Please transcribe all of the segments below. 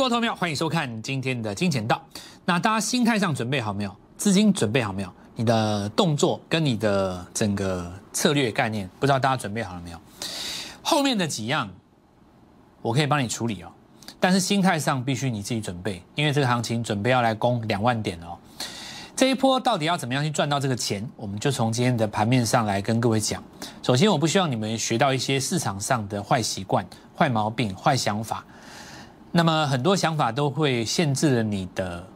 国投票，欢迎收看今天的金钱道。那大家心态上准备好没有？资金准备好没有？你的动作跟你的整个策略概念，不知道大家准备好了没有？后面的几样，我可以帮你处理哦。但是心态上必须你自己准备，因为这个行情准备要来攻两万点哦。这一波到底要怎么样去赚到这个钱？我们就从今天的盘面上来跟各位讲。首先，我不希望你们学到一些市场上的坏习惯、坏毛病、坏想法。那么很多想法都会限制了你的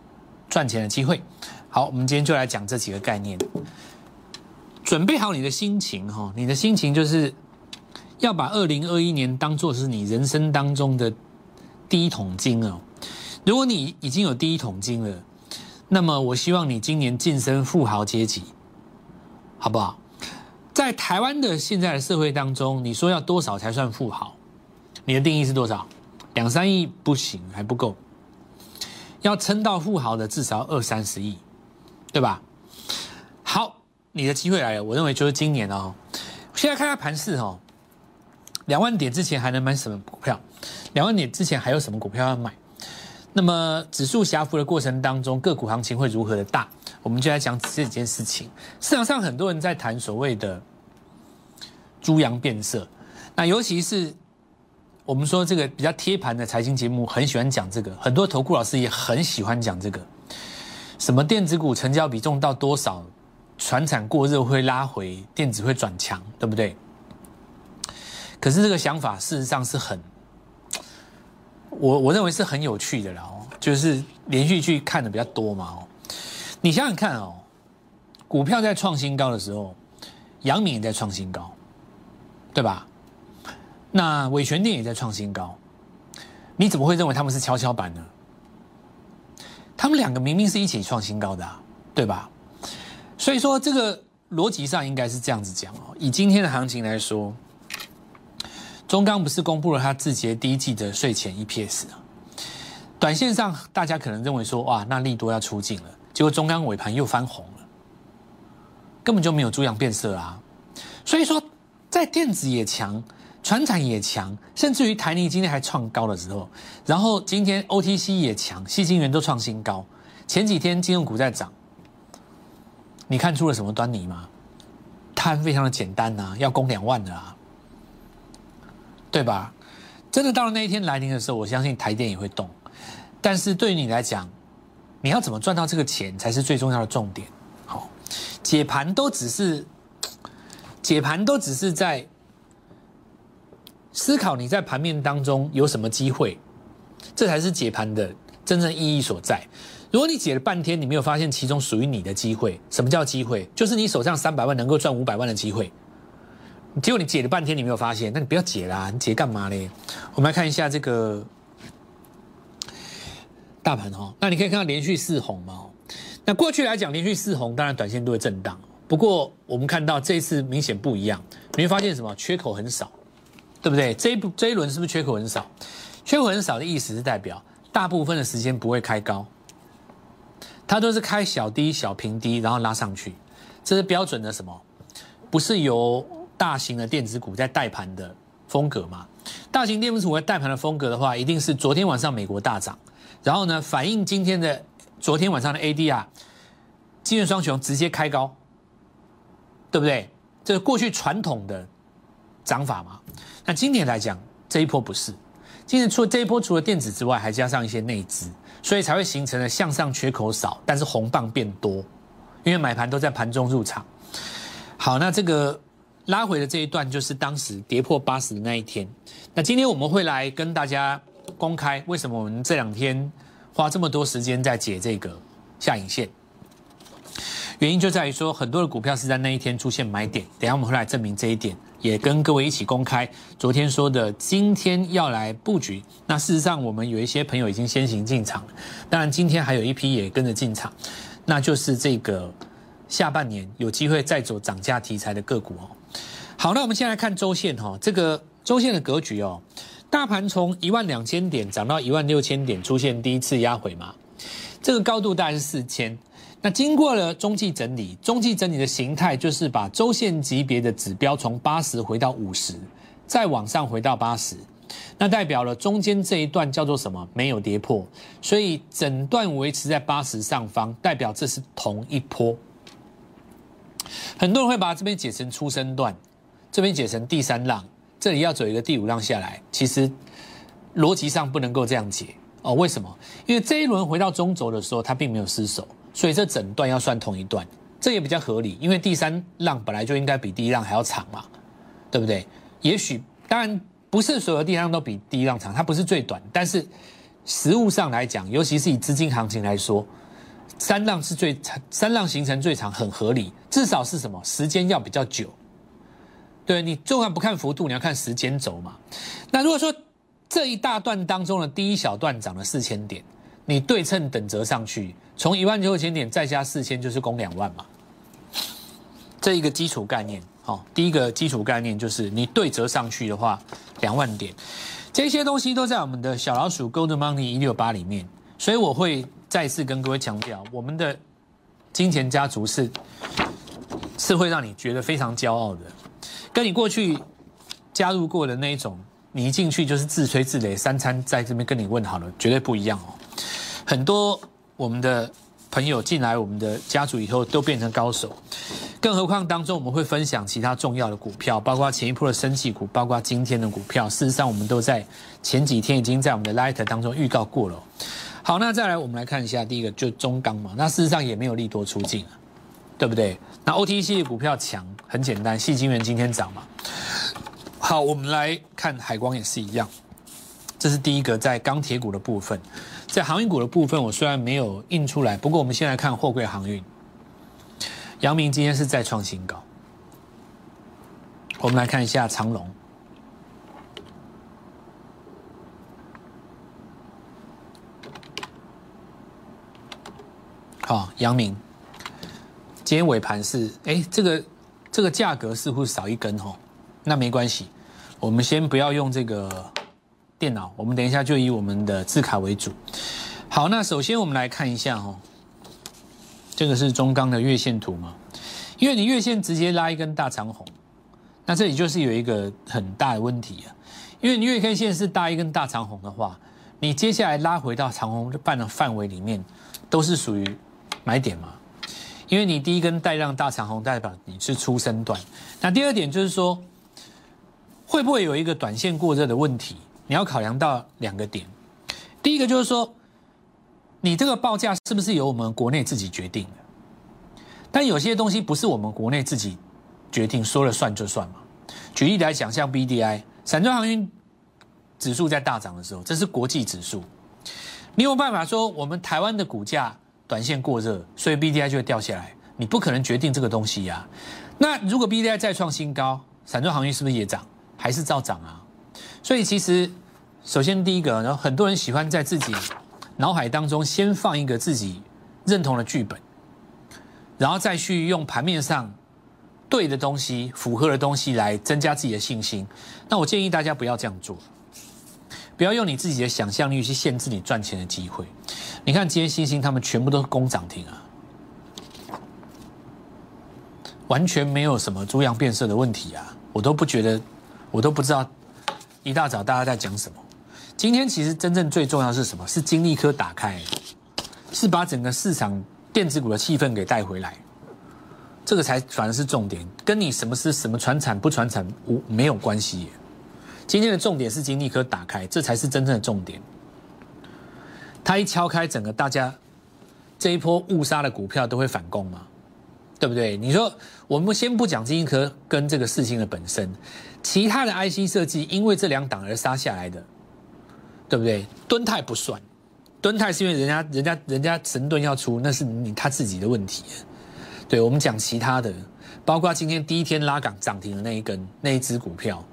赚钱的机会。好，我们今天就来讲这几个概念。准备好你的心情哈，你的心情就是要把二零二一年当做是你人生当中的。第一桶金哦，如果你已经有第一桶金了，那么我希望你今年晋升富豪阶级，好不好？在台湾的现在的社会当中，你说要多少才算富豪？你的定义是多少？两三亿不行，还不够，要撑到富豪的至少二三十亿，对吧？好，你的机会来了，我认为就是今年哦。现在看下盘势哦，两万点之前还能买什么股票？两万点之前还有什么股票要买？那么指数狭幅的过程当中，个股行情会如何的大？我们就来讲这件事情。市场上很多人在谈所谓的猪羊变色，那尤其是我们说这个比较贴盘的财经节目，很喜欢讲这个。很多投顾老师也很喜欢讲这个，什么电子股成交比重到多少，船产过热会拉回，电子会转强，对不对？可是这个想法事实上是很。我我认为是很有趣的啦，哦，就是连续剧看的比较多嘛，哦，你想想看哦，股票在创新高的时候，阳明也在创新高，对吧？那伟权店也在创新高，你怎么会认为他们是跷跷板呢？他们两个明明是一起创新高的，对吧？所以说这个逻辑上应该是这样子讲哦，以今天的行情来说。中钢不是公布了他自己的第一季的税前 EPS 啊？短线上大家可能认为说，哇，那利多要出境了，结果中钢尾盘又翻红了，根本就没有猪羊变色啊！所以说，在电子也强，船产也强，甚至于台泥今天还创高的时候，然后今天 OTC 也强，细晶元都创新高，前几天金融股在涨，你看出了什么端倪吗？它非常的简单呐，要攻两万的啊！对吧？真的到了那一天来临的时候，我相信台电也会动。但是对于你来讲，你要怎么赚到这个钱才是最重要的重点。好，解盘都只是解盘都只是在思考你在盘面当中有什么机会，这才是解盘的真正意义所在。如果你解了半天，你没有发现其中属于你的机会，什么叫机会？就是你手上三百万能够赚五百万的机会。结果你解了半天，你没有发现，那你不要解啦，你解干嘛呢？我们来看一下这个大盘哈，那你可以看到连续四红嘛。那过去来讲，连续四红，当然短线都会震荡。不过我们看到这一次明显不一样，你会发现什么？缺口很少，对不对？这一这一轮是不是缺口很少？缺口很少的意思是代表大部分的时间不会开高，它都是开小低、小平低，然后拉上去，这是标准的什么？不是由大型的电子股在带盘的风格吗？大型电子股在带盘的风格的话，一定是昨天晚上美国大涨，然后呢反映今天的昨天晚上的 ADR，金元双雄直接开高，对不对？这是过去传统的涨法嘛？那今年来讲，这一波不是，今年除了这一波除了电子之外，还加上一些内资，所以才会形成了向上缺口少，但是红棒变多，因为买盘都在盘中入场。好，那这个。拉回的这一段就是当时跌破八十的那一天。那今天我们会来跟大家公开，为什么我们这两天花这么多时间在解这个下影线？原因就在于说，很多的股票是在那一天出现买点。等下我们会来证明这一点，也跟各位一起公开昨天说的今天要来布局。那事实上，我们有一些朋友已经先行进场，当然今天还有一批也跟着进场，那就是这个下半年有机会再走涨价题材的个股哦。好，那我们先来看周线哈，这个周线的格局哦，大盘从一万两千点涨到一万六千点，出现第一次压回嘛，这个高度大概是四千。那经过了中继整理，中继整理的形态就是把周线级别的指标从八十回到五十，再往上回到八十，那代表了中间这一段叫做什么？没有跌破，所以整段维持在八十上方，代表这是同一波。很多人会把这边解成出生段，这边解成第三浪，这里要走一个第五浪下来，其实逻辑上不能够这样解哦。为什么？因为这一轮回到中轴的时候，它并没有失守，所以这整段要算同一段，这也比较合理。因为第三浪本来就应该比第一浪还要长嘛，对不对？也许当然不是所有地方都比第一浪长，它不是最短，但是实物上来讲，尤其是以资金行情来说。三浪是最长，三浪形成最长，很合理。至少是什么？时间要比较久。对你，就算不看幅度，你要看时间轴嘛。那如果说这一大段当中的第一小段涨了四千点，你对称等折上去，从一万九千点再加四千，就是攻两万嘛。这一个基础概念，好，第一个基础概念就是你对折上去的话，两万点，这些东西都在我们的小老鼠 Gold Money 一六八里面，所以我会。再次跟各位强调，我们的金钱家族是是会让你觉得非常骄傲的，跟你过去加入过的那一种，你一进去就是自吹自擂，三餐在这边跟你问好了，绝对不一样哦。很多我们的朋友进来我们的家族以后，都变成高手，更何况当中我们会分享其他重要的股票，包括前一波的升气股，包括今天的股票，事实上我们都在前几天已经在我们的 Light 当中预告过了。好，那再来，我们来看一下第一个，就中钢嘛。那事实上也没有利多出境，对不对？那 OTC 的股票强，很简单，细晶元今天涨嘛。好，我们来看海光也是一样，这是第一个在钢铁股的部分，在航运股的部分，我虽然没有印出来，不过我们先来看货柜航运。阳明今天是再创新高，我们来看一下长龙。好，阳明，今天尾盘是哎，这个这个价格似乎少一根哦，那没关系，我们先不要用这个电脑，我们等一下就以我们的字卡为主。好，那首先我们来看一下哦，这个是中钢的月线图嘛？因为你月线直接拉一根大长红，那这里就是有一个很大的问题啊，因为你月 K 线是大一根大长红的话，你接下来拉回到长红半的范围里面，都是属于。买点嘛，因为你第一根带量大长红代表你是出生段，那第二点就是说，会不会有一个短线过热的问题？你要考量到两个点，第一个就是说，你这个报价是不是由我们国内自己决定的？但有些东西不是我们国内自己决定说了算就算嘛。举例来讲，像 B D I 散装航运指数在大涨的时候，这是国际指数，你有办法说我们台湾的股价？短线过热，所以 B D I 就会掉下来。你不可能决定这个东西呀。那如果 B D I 再创新高，散装航运是不是也涨？还是照涨啊？所以其实，首先第一个，然后很多人喜欢在自己脑海当中先放一个自己认同的剧本，然后再去用盘面上对的东西、符合的东西来增加自己的信心。那我建议大家不要这样做，不要用你自己的想象力去限制你赚钱的机会。你看今天星星他们全部都是攻涨停啊，完全没有什么猪羊变色的问题啊，我都不觉得，我都不知道一大早大家在讲什么。今天其实真正最重要是什么？是金立科打开，是把整个市场电子股的气氛给带回来，这个才反而是重点，跟你什么是什么传产不传产无没有关系。今天的重点是金立科打开，这才是真正的重点。它一敲开，整个大家这一波误杀的股票都会反攻吗，对不对？你说我们先不讲金科跟这个四星的本身，其他的 IC 设计因为这两档而杀下来的，对不对？敦泰不算，敦泰是因为人家人家人家神盾要出，那是你他自己的问题。对我们讲其他的，包括今天第一天拉港涨停的那一根那一只股票。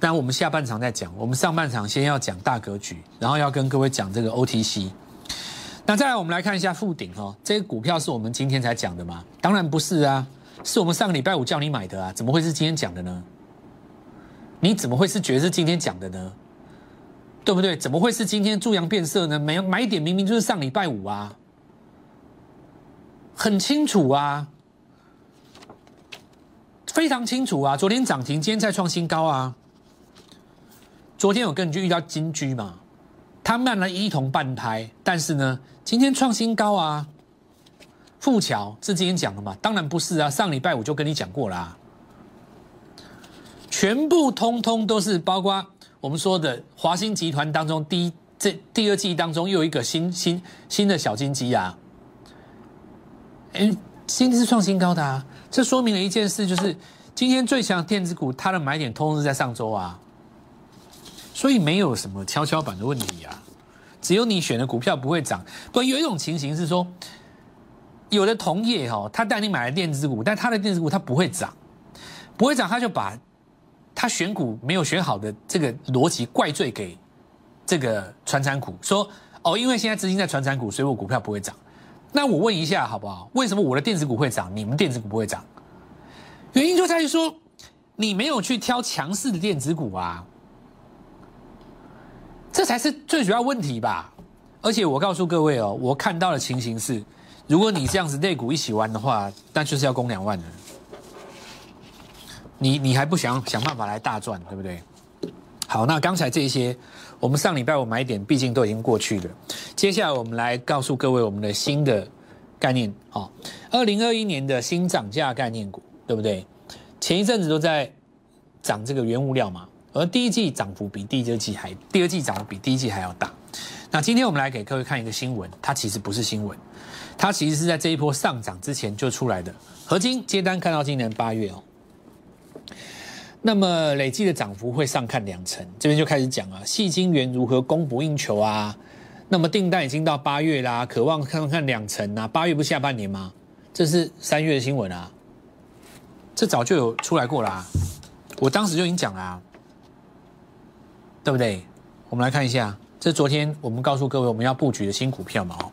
但我们下半场再讲，我们上半场先要讲大格局，然后要跟各位讲这个 OTC。那再来，我们来看一下富鼎哦，这个股票是我们今天才讲的吗？当然不是啊，是我们上个礼拜五叫你买的啊，怎么会是今天讲的呢？你怎么会是觉得是今天讲的呢？对不对？怎么会是今天猪羊变色呢？买买点明明就是上礼拜五啊，很清楚啊，非常清楚啊，昨天涨停，今天再创新高啊。昨天有跟你去遇到金居嘛，他慢了一同半拍，但是呢，今天创新高啊。富桥是今天讲的嘛？当然不是啊，上礼拜我就跟你讲过啦。全部通通都是包括我们说的华兴集团当中第一这第二季当中又有一个新新新的小金鸡啊，哎，新是创新高的啊，这说明了一件事，就是今天最强电子股它的买点通通是在上周啊，所以没有什么跷跷板的问题啊，只有你选的股票不会涨。不，有一种情形是说，有的同业哈，他带你买了电子股，但他的电子股它不会涨，不会涨，他就把。他选股没有选好的这个逻辑怪罪给这个传产股，说哦，因为现在资金在传产股，所以我股票不会涨。那我问一下好不好？为什么我的电子股会涨，你们电子股不会涨？原因就在于说你没有去挑强势的电子股啊，这才是最主要问题吧。而且我告诉各位哦，我看到的情形是，如果你这样子类股一起玩的话，那就是要攻两万了。你你还不想想办法来大赚，对不对？好，那刚才这些，我们上礼拜我买点，毕竟都已经过去了。接下来我们来告诉各位我们的新的概念，哦，二零二一年的新涨价概念股，对不对？前一阵子都在涨这个原物料嘛，而第一季涨幅比第二季还，第二季涨幅比第一季还要大。那今天我们来给各位看一个新闻，它其实不是新闻，它其实是在这一波上涨之前就出来的。合金接单看到今年八月哦。那么累计的涨幅会上看两成，这边就开始讲啊，细晶圆如何供不应求啊？那么订单已经到八月啦，渴望看看两成啊？八月不下半年吗？这是三月的新闻啊，这早就有出来过啦，我当时就已经讲啦，对不对？我们来看一下，这昨天我们告诉各位我们要布局的新股票嘛哦。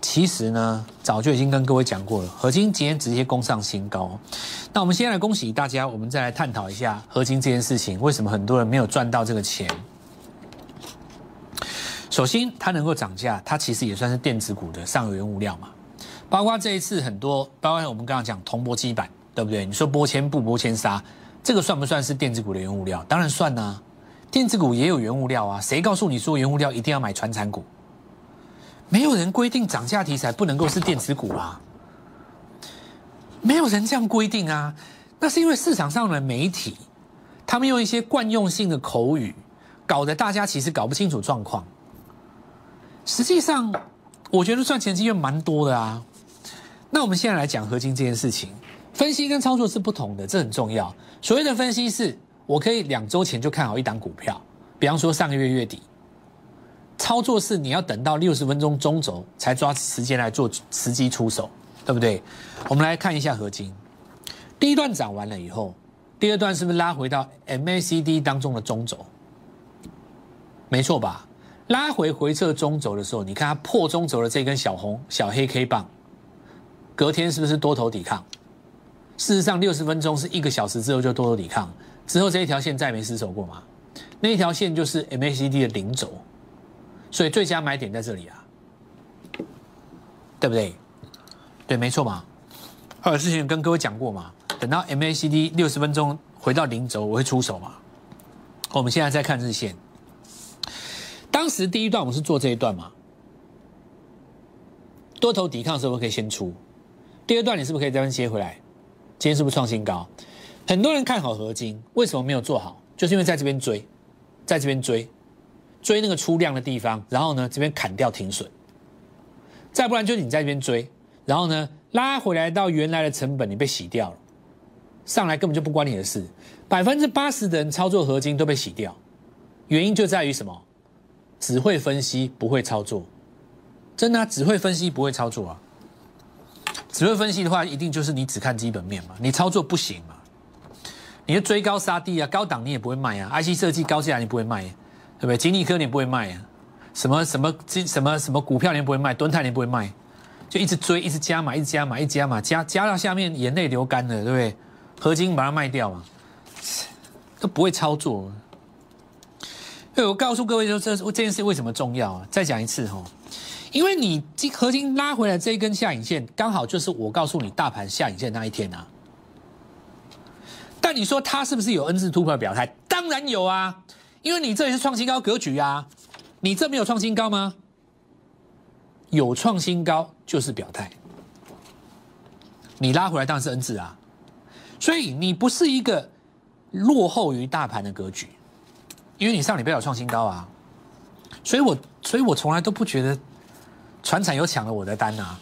其实呢，早就已经跟各位讲过了，合金今天直接攻上新高。那我们先来恭喜大家，我们再来探讨一下合金这件事情，为什么很多人没有赚到这个钱？首先，它能够涨价，它其实也算是电子股的上游原物料嘛。包括这一次很多，包括我们刚刚讲铜箔基板，对不对？你说玻纤布、玻纤纱，这个算不算是电子股的原物料？当然算呐，电子股也有原物料啊。谁告诉你说原物料一定要买传产股？没有人规定涨价题材不能够是电子股啊，没有人这样规定啊，那是因为市场上的媒体，他们用一些惯用性的口语，搞得大家其实搞不清楚状况。实际上，我觉得赚钱机会蛮多的啊。那我们现在来讲合金这件事情，分析跟操作是不同的，这很重要。所谓的分析是，我可以两周前就看好一档股票，比方说上个月月底。操作是你要等到六十分钟中轴才抓时间来做时机出手，对不对？我们来看一下合金，第一段涨完了以后，第二段是不是拉回到 MACD 当中的中轴？没错吧？拉回回撤中轴的时候，你看它破中轴的这根小红小黑 K 棒，隔天是不是多头抵抗？事实上，六十分钟是一个小时之后就多头抵抗，之后这一条线再没失守过吗？那一条线就是 MACD 的零轴。所以最佳买点在这里啊，对不对？对，没错嘛。或者之前跟各位讲过嘛，等到 MACD 六十分钟回到零轴，我会出手嘛。我们现在再看日线，当时第一段我们是做这一段嘛，多头抵抗的时候可以先出。第二段你是不是可以这边接回来？今天是不是创新高？很多人看好合金，为什么没有做好？就是因为在这边追，在这边追。追那个出量的地方，然后呢这边砍掉停损，再不然就是你在这边追，然后呢拉回来到原来的成本，你被洗掉了，上来根本就不关你的事。百分之八十的人操作合金都被洗掉，原因就在于什么？只会分析不会操作，真的只会分析不会操作啊！只会分析的话，一定就是你只看基本面嘛，你操作不行嘛？你就追高杀低啊，高档你也不会卖啊，IC 设计高价你不会卖。对不对？金立科你不会卖啊？什么什么金什么什么股票你不会卖？敦泰你不会卖？就一直追，一直加码，一直加码，一直加码，加加到下面眼泪流干了，对不对？合金把它卖掉嘛，都不会操作。对，我告诉各位说，这这件事为什么重要啊？再讲一次哈，因为你金合金拉回来这一根下影线，刚好就是我告诉你大盘下影线那一天啊。但你说它是不是有 N 字突破的表态？当然有啊。因为你这里是创新高格局啊，你这没有创新高吗？有创新高就是表态，你拉回来当然是 N 字啊，所以你不是一个落后于大盘的格局，因为你上礼拜有创新高啊，所以我所以我从来都不觉得船产有抢了我的单啊，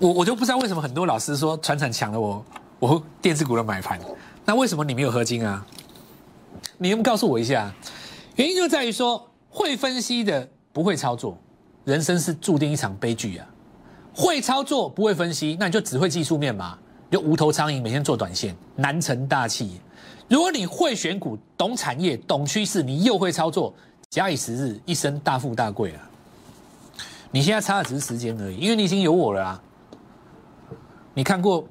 我我就不知道为什么很多老师说船产抢了我我电子股的买盘，那为什么你没有合金啊？你能不能告诉我一下？原因就在于说会分析的不会操作。人生是注定一场悲剧啊！会操作不会分析，那你就只会技术面嘛，就无头苍蝇，每天做短线，难成大器。如果你会选股、懂产业、懂趋势，你又会操作，假以时日，一生大富大贵啊！你现在差的只是时间而已，因为你已经有我了啊！你看过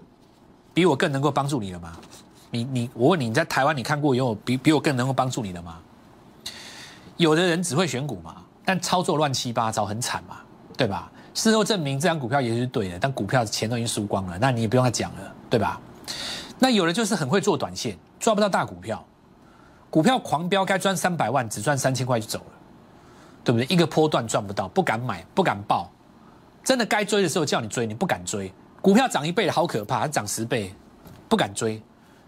比我更能够帮助你了吗？你你，我问你，你在台湾你看过有比比我更能够帮助你的吗？有的人只会选股嘛。但操作乱七八糟，很惨嘛，对吧？事后证明这张股票也是对的，但股票钱都已经输光了，那你也不用再讲了，对吧？那有的就是很会做短线，抓不到大股票，股票狂飙该赚三百万，只赚三千块就走了，对不对？一个波段赚不到，不敢买，不敢报，真的该追的时候叫你追，你不敢追。股票涨一倍好可怕，它涨十倍不敢追，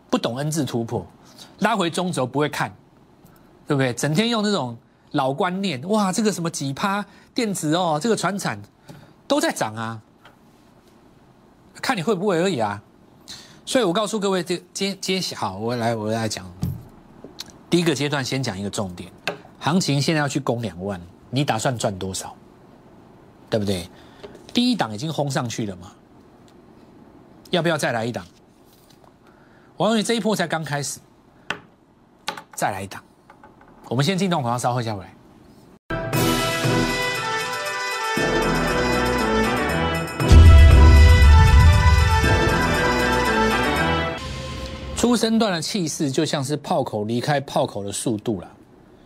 不懂 N 字突破，拉回中轴不会看，对不对？整天用那种。老观念哇，这个什么几趴电子哦，这个船产都在涨啊，看你会不会而已啊。所以我告诉各位，这接接好，我来我来讲。第一个阶段先讲一个重点，行情现在要去攻两万，你打算赚多少？对不对？第一档已经轰上去了嘛，要不要再来一档？我认为这一波才刚开始，再来一档。我们先进洞口，稍后下回来。出生段的气势就像是炮口离开炮口的速度了，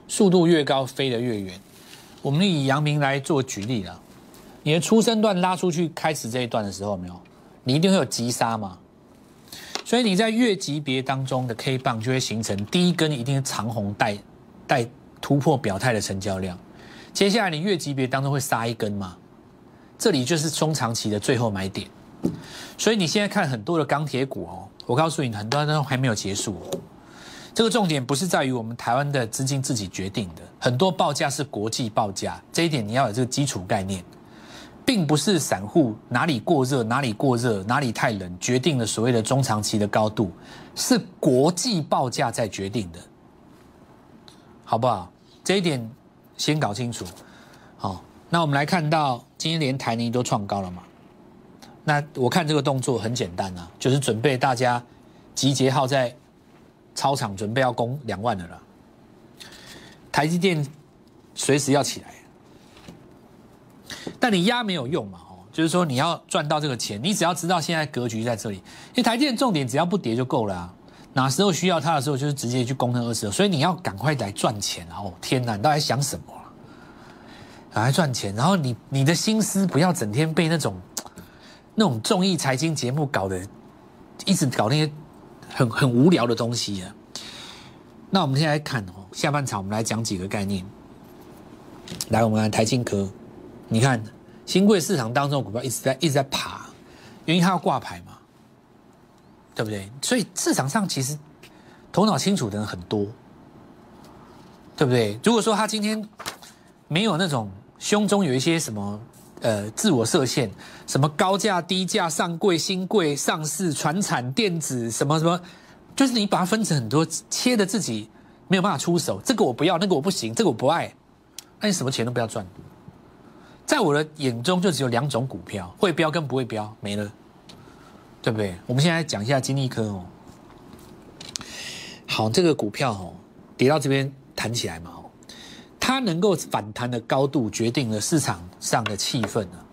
速度越高，飞得越远。我们以阳明来做举例了，你的出生段拉出去开始这一段的时候，没有，你一定会有急杀嘛？所以你在月级别当中的 K 棒就会形成第一根一定是长红带。带突破表态的成交量，接下来你月级别当中会杀一根吗？这里就是中长期的最后买点，所以你现在看很多的钢铁股哦，我告诉你，很多都还没有结束。这个重点不是在于我们台湾的资金自己决定的，很多报价是国际报价，这一点你要有这个基础概念，并不是散户哪里过热哪里过热哪里太冷决定了所谓的中长期的高度，是国际报价在决定的。好不好？这一点先搞清楚。好，那我们来看到今天连台泥都创高了嘛？那我看这个动作很简单啊，就是准备大家集结号在操场准备要攻两万的了。台积电随时要起来，但你压没有用嘛？哦，就是说你要赚到这个钱，你只要知道现在格局在这里，因为台积电重点只要不跌就够了啊。哪时候需要它的时候，就是直接去攻那二十所以你要赶快来赚钱啊！哦，天哪，你到底想什么来赚钱，然后你你的心思不要整天被那种那种综艺财经节目搞得一直搞那些很很无聊的东西啊。那我们现在看哦，下半场我们来讲几个概念。来，我们看台庆科，你看新贵市场当中股票一直在一直在爬，因为它要挂牌嘛。对不对？所以市场上其实头脑清楚的人很多，对不对？如果说他今天没有那种胸中有一些什么呃自我设限，什么高价低价上柜新贵上市传产电子什么什么，就是你把它分成很多切的自己没有办法出手，这个我不要，那个我不行，这个我不爱，那你什么钱都不要赚。在我的眼中，就只有两种股票：会标跟不会标，没了。对不对？我们现在讲一下金立科哦。好，这个股票哦，跌到这边弹起来嘛哦，它能够反弹的高度决定了市场上的气氛啊。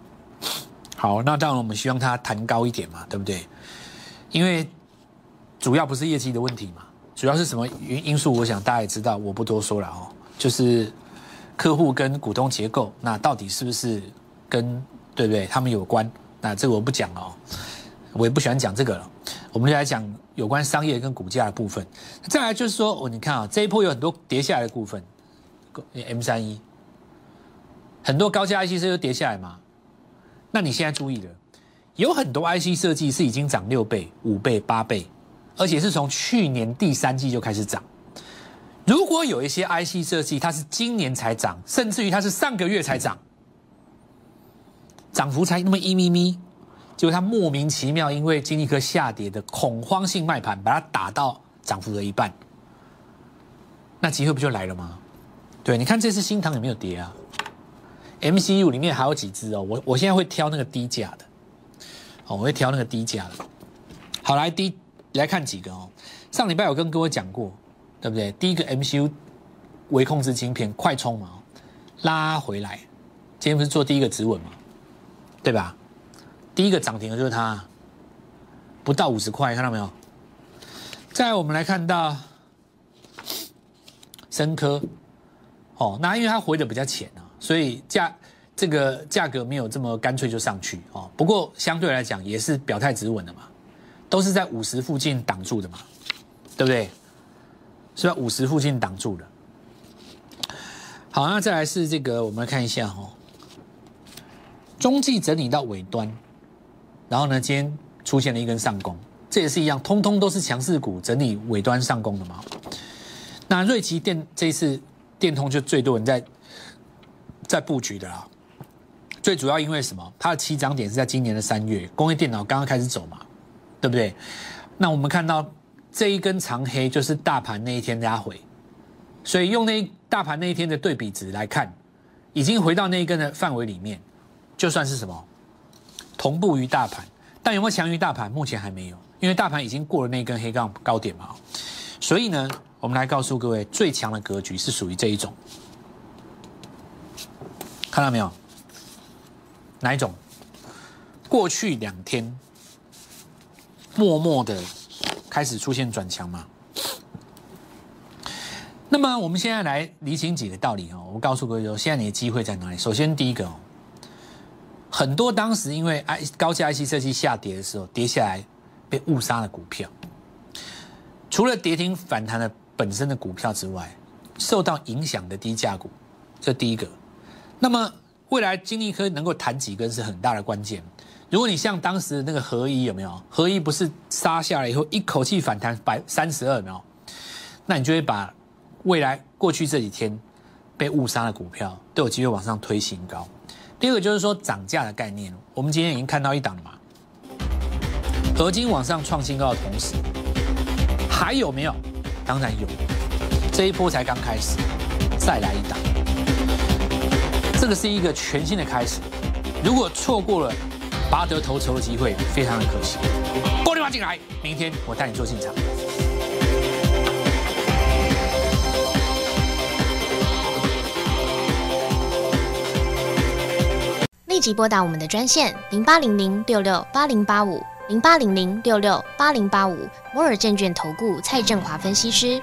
好，那当然我们希望它弹高一点嘛，对不对？因为主要不是业绩的问题嘛，主要是什么因因素？我想大家也知道，我不多说了哦。就是客户跟股东结构，那到底是不是跟对不对？他们有关？那这个我不讲哦。我也不喜欢讲这个了，我们就来讲有关商业跟股价的部分。再来就是说，哦，你看啊，这一波有很多跌下来的部分，M 三一，很多高价 IC 设计跌下来嘛。那你现在注意了，有很多 IC 设计是已经涨六倍、五倍、八倍，而且是从去年第三季就开始涨。如果有一些 IC 设计它是今年才涨，甚至于它是上个月才涨，涨幅才那么一咪咪，结果它莫名其妙因为经历科下跌的恐慌性卖盘，把它打到涨幅的一半，那机会不就来了吗？对，你看这次新塘有没有跌啊？MCU 里面还有几只哦，我我现在会挑那个低价的，哦，我会挑那个低价的。好，来低来看几个哦，上礼拜有跟各位讲过。对不对？第一个 MCU 微控制晶片快充嘛，拉回来，今天不是做第一个指纹嘛，对吧？第一个涨停的就是它，不到五十块，看到没有？再我们来看到深科，哦，那因为它回的比较浅啊，所以价这个价格没有这么干脆就上去哦。不过相对来讲也是表态止稳的嘛，都是在五十附近挡住的嘛，对不对？是吧？五十附近挡住了。好，那再来是这个，我们来看一下哦。中继整理到尾端，然后呢，今天出现了一根上攻，这也是一样，通通都是强势股整理尾端上攻的嘛。那瑞奇电这一次电通就最多人在在布局的啦。最主要因为什么？它的起涨点是在今年的三月，工业电脑刚刚开始走嘛，对不对？那我们看到。这一根长黑就是大盘那一天拉回，所以用那大盘那一天的对比值来看，已经回到那一根的范围里面，就算是什么同步于大盘，但有没有强于大盘？目前还没有，因为大盘已经过了那根黑杠高点嘛。所以呢，我们来告诉各位，最强的格局是属于这一种，看到没有？哪一种？过去两天默默的。开始出现转强嘛？那么我们现在来理清几个道理哦。我告诉各位说，现在你的机会在哪里？首先，第一个哦，很多当时因为 I 高价 IC 设计下跌的时候跌下来被误杀的股票，除了跌停反弹的本身的股票之外，受到影响的低价股，这第一个。那么未来金立科能够弹几根是很大的关键。如果你像当时那个合一有没有？合一不是杀下来以后一口气反弹百三十二，没有？那你就会把未来过去这几天被误杀的股票都有机会往上推新高。第二个就是说涨价的概念，我们今天已经看到一档了嘛？合金往上创新高的同时，还有没有？当然有，这一波才刚开始，再来一档，这个是一个全新的开始。如果错过了。拔得头筹的机会非常的可惜，拨电话进来，明天我带你做进场。立即拨打我们的专线零八零零六六八零八五零八零零六六八零八五摩尔证券投顾蔡振华分析师。